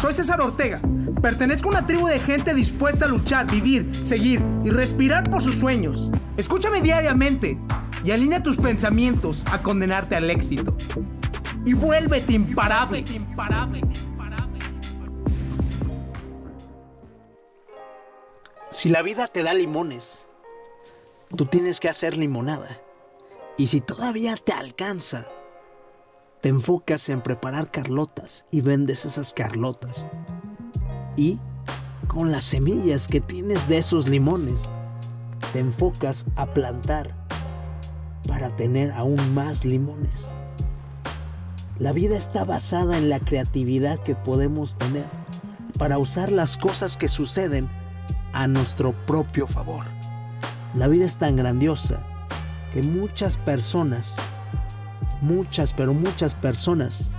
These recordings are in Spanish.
Soy César Ortega. Pertenezco a una tribu de gente dispuesta a luchar, vivir, seguir y respirar por sus sueños. Escúchame diariamente y alinea tus pensamientos a condenarte al éxito. Y vuélvete imparable. Si la vida te da limones, tú tienes que hacer limonada. Y si todavía te alcanza, te enfocas en preparar carlotas y vendes esas carlotas. Y con las semillas que tienes de esos limones, te enfocas a plantar para tener aún más limones. La vida está basada en la creatividad que podemos tener para usar las cosas que suceden a nuestro propio favor. La vida es tan grandiosa que muchas personas, muchas, pero muchas personas,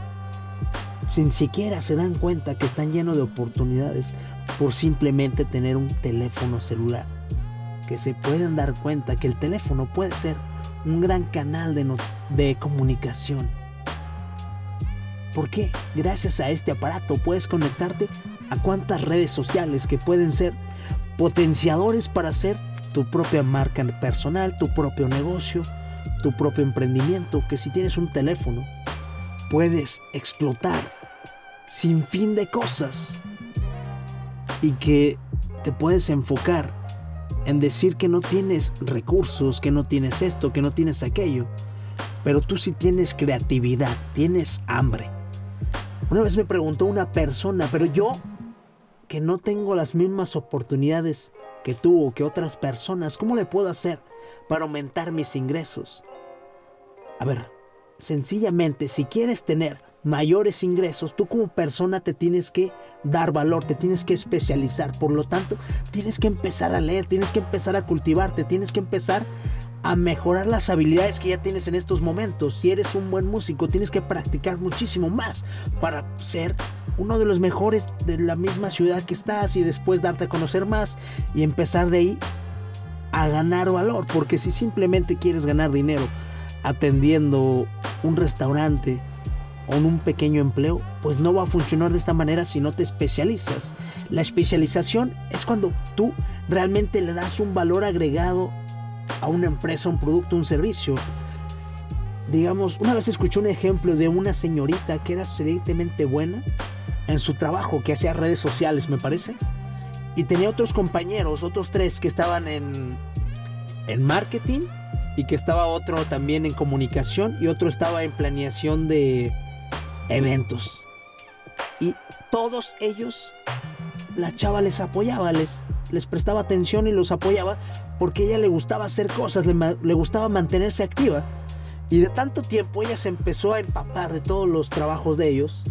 sin siquiera se dan cuenta que están llenos de oportunidades por simplemente tener un teléfono celular. Que se pueden dar cuenta que el teléfono puede ser un gran canal de, de comunicación. Porque gracias a este aparato puedes conectarte a cuantas redes sociales que pueden ser potenciadores para hacer tu propia marca personal, tu propio negocio, tu propio emprendimiento, que si tienes un teléfono puedes explotar sin fin de cosas y que te puedes enfocar en decir que no tienes recursos, que no tienes esto, que no tienes aquello, pero tú sí tienes creatividad, tienes hambre. Una vez me preguntó una persona, pero yo que no tengo las mismas oportunidades que tú o que otras personas, ¿cómo le puedo hacer para aumentar mis ingresos? A ver, sencillamente, si quieres tener mayores ingresos, tú como persona te tienes que dar valor, te tienes que especializar. Por lo tanto, tienes que empezar a leer, tienes que empezar a cultivarte, tienes que empezar a mejorar las habilidades que ya tienes en estos momentos. Si eres un buen músico, tienes que practicar muchísimo más para ser uno de los mejores de la misma ciudad que estás y después darte a conocer más y empezar de ahí a ganar valor. Porque si simplemente quieres ganar dinero atendiendo un restaurante o en un pequeño empleo, pues no va a funcionar de esta manera si no te especializas. La especialización es cuando tú realmente le das un valor agregado a una empresa, un producto, un servicio. Digamos, una vez escuché un ejemplo de una señorita que era excelentemente buena en su trabajo, que hacía redes sociales, me parece. Y tenía otros compañeros, otros tres que estaban en, en marketing y que estaba otro también en comunicación y otro estaba en planeación de eventos. Y todos ellos, la chava les apoyaba, les, les prestaba atención y los apoyaba porque ella le gustaba hacer cosas, le, le gustaba mantenerse activa. Y de tanto tiempo ella se empezó a empapar de todos los trabajos de ellos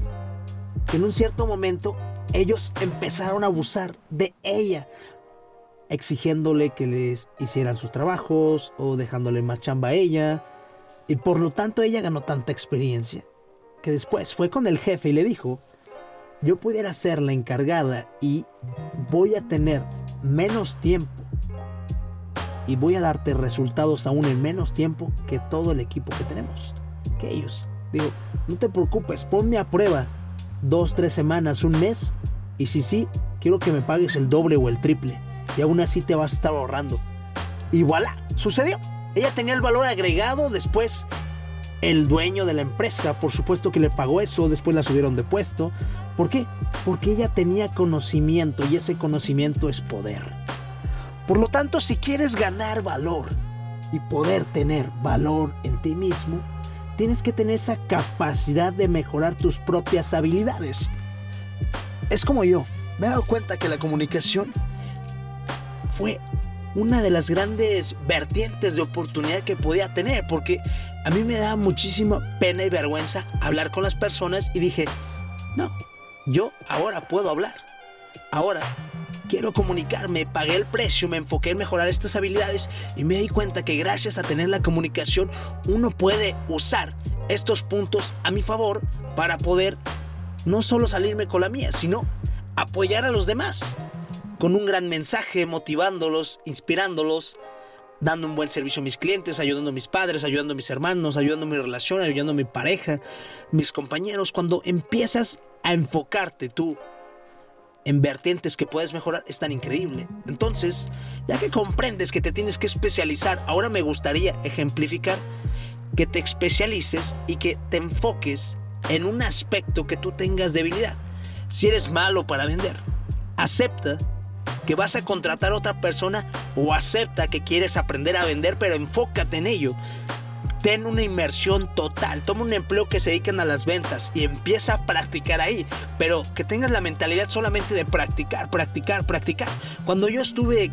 que en un cierto momento ellos empezaron a abusar de ella, exigiéndole que les hicieran sus trabajos o dejándole más chamba a ella. Y por lo tanto ella ganó tanta experiencia que después fue con el jefe y le dijo, yo pudiera ser la encargada y voy a tener menos tiempo y voy a darte resultados aún en menos tiempo que todo el equipo que tenemos, que ellos. Digo, no te preocupes, ponme a prueba dos, tres semanas, un mes. Y si sí, quiero que me pagues el doble o el triple. Y aún así te vas a estar ahorrando. Y voilà, sucedió. Ella tenía el valor agregado, después el dueño de la empresa, por supuesto que le pagó eso, después la subieron de puesto. ¿Por qué? Porque ella tenía conocimiento y ese conocimiento es poder. Por lo tanto, si quieres ganar valor y poder tener valor en ti mismo, tienes que tener esa capacidad de mejorar tus propias habilidades. Es como yo, me he dado cuenta que la comunicación fue una de las grandes vertientes de oportunidad que podía tener, porque a mí me daba muchísima pena y vergüenza hablar con las personas y dije, no, yo ahora puedo hablar. Ahora quiero comunicarme, pagué el precio, me enfoqué en mejorar estas habilidades y me di cuenta que gracias a tener la comunicación uno puede usar estos puntos a mi favor para poder no solo salirme con la mía, sino apoyar a los demás con un gran mensaje, motivándolos, inspirándolos, dando un buen servicio a mis clientes, ayudando a mis padres, ayudando a mis hermanos, ayudando a mi relación, ayudando a mi pareja, mis compañeros. Cuando empiezas a enfocarte tú en vertientes que puedes mejorar es tan increíble. Entonces, ya que comprendes que te tienes que especializar, ahora me gustaría ejemplificar que te especialices y que te enfoques en un aspecto que tú tengas debilidad. Si eres malo para vender, acepta que vas a contratar a otra persona o acepta que quieres aprender a vender, pero enfócate en ello. Ten una inmersión total, toma un empleo que se dediquen a las ventas y empieza a practicar ahí, pero que tengas la mentalidad solamente de practicar, practicar, practicar. Cuando yo estuve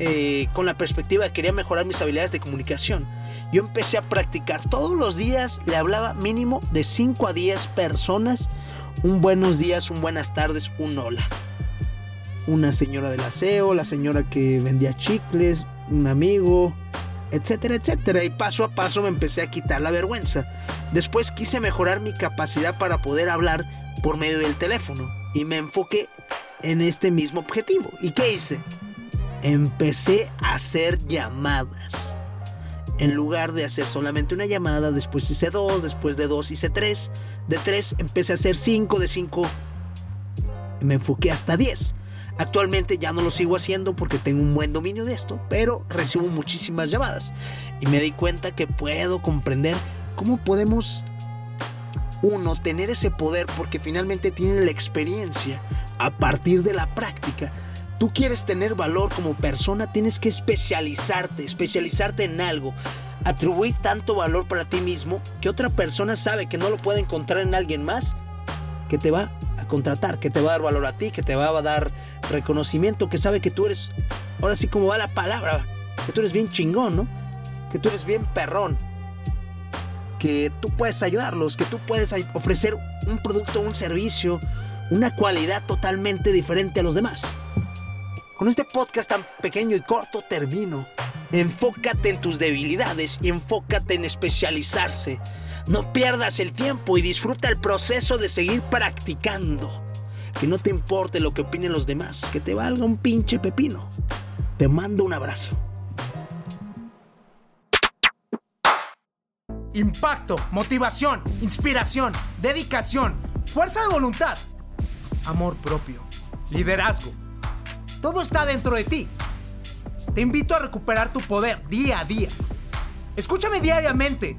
eh, con la perspectiva de que quería mejorar mis habilidades de comunicación, yo empecé a practicar todos los días, le hablaba mínimo de 5 a 10 personas, un buenos días, un buenas tardes, un hola una señora del aseo, la señora que vendía chicles, un amigo, etcétera, etcétera. Y paso a paso me empecé a quitar la vergüenza. Después quise mejorar mi capacidad para poder hablar por medio del teléfono y me enfoqué en este mismo objetivo. ¿Y qué hice? Empecé a hacer llamadas. En lugar de hacer solamente una llamada, después hice dos, después de dos hice tres, de tres empecé a hacer cinco, de cinco me enfoqué hasta diez. Actualmente ya no lo sigo haciendo porque tengo un buen dominio de esto, pero recibo muchísimas llamadas y me di cuenta que puedo comprender cómo podemos uno tener ese poder porque finalmente tiene la experiencia a partir de la práctica. Tú quieres tener valor como persona, tienes que especializarte, especializarte en algo, atribuir tanto valor para ti mismo que otra persona sabe que no lo puede encontrar en alguien más que te va contratar, que te va a dar valor a ti, que te va a dar reconocimiento, que sabe que tú eres, ahora sí como va la palabra, que tú eres bien chingón, ¿no? Que tú eres bien perrón. Que tú puedes ayudarlos, que tú puedes ofrecer un producto, un servicio, una cualidad totalmente diferente a los demás. Con este podcast tan pequeño y corto termino. Enfócate en tus debilidades y enfócate en especializarse. No pierdas el tiempo y disfruta el proceso de seguir practicando. Que no te importe lo que opinen los demás, que te valga un pinche pepino. Te mando un abrazo. Impacto, motivación, inspiración, dedicación, fuerza de voluntad, amor propio, liderazgo. Todo está dentro de ti. Te invito a recuperar tu poder día a día. Escúchame diariamente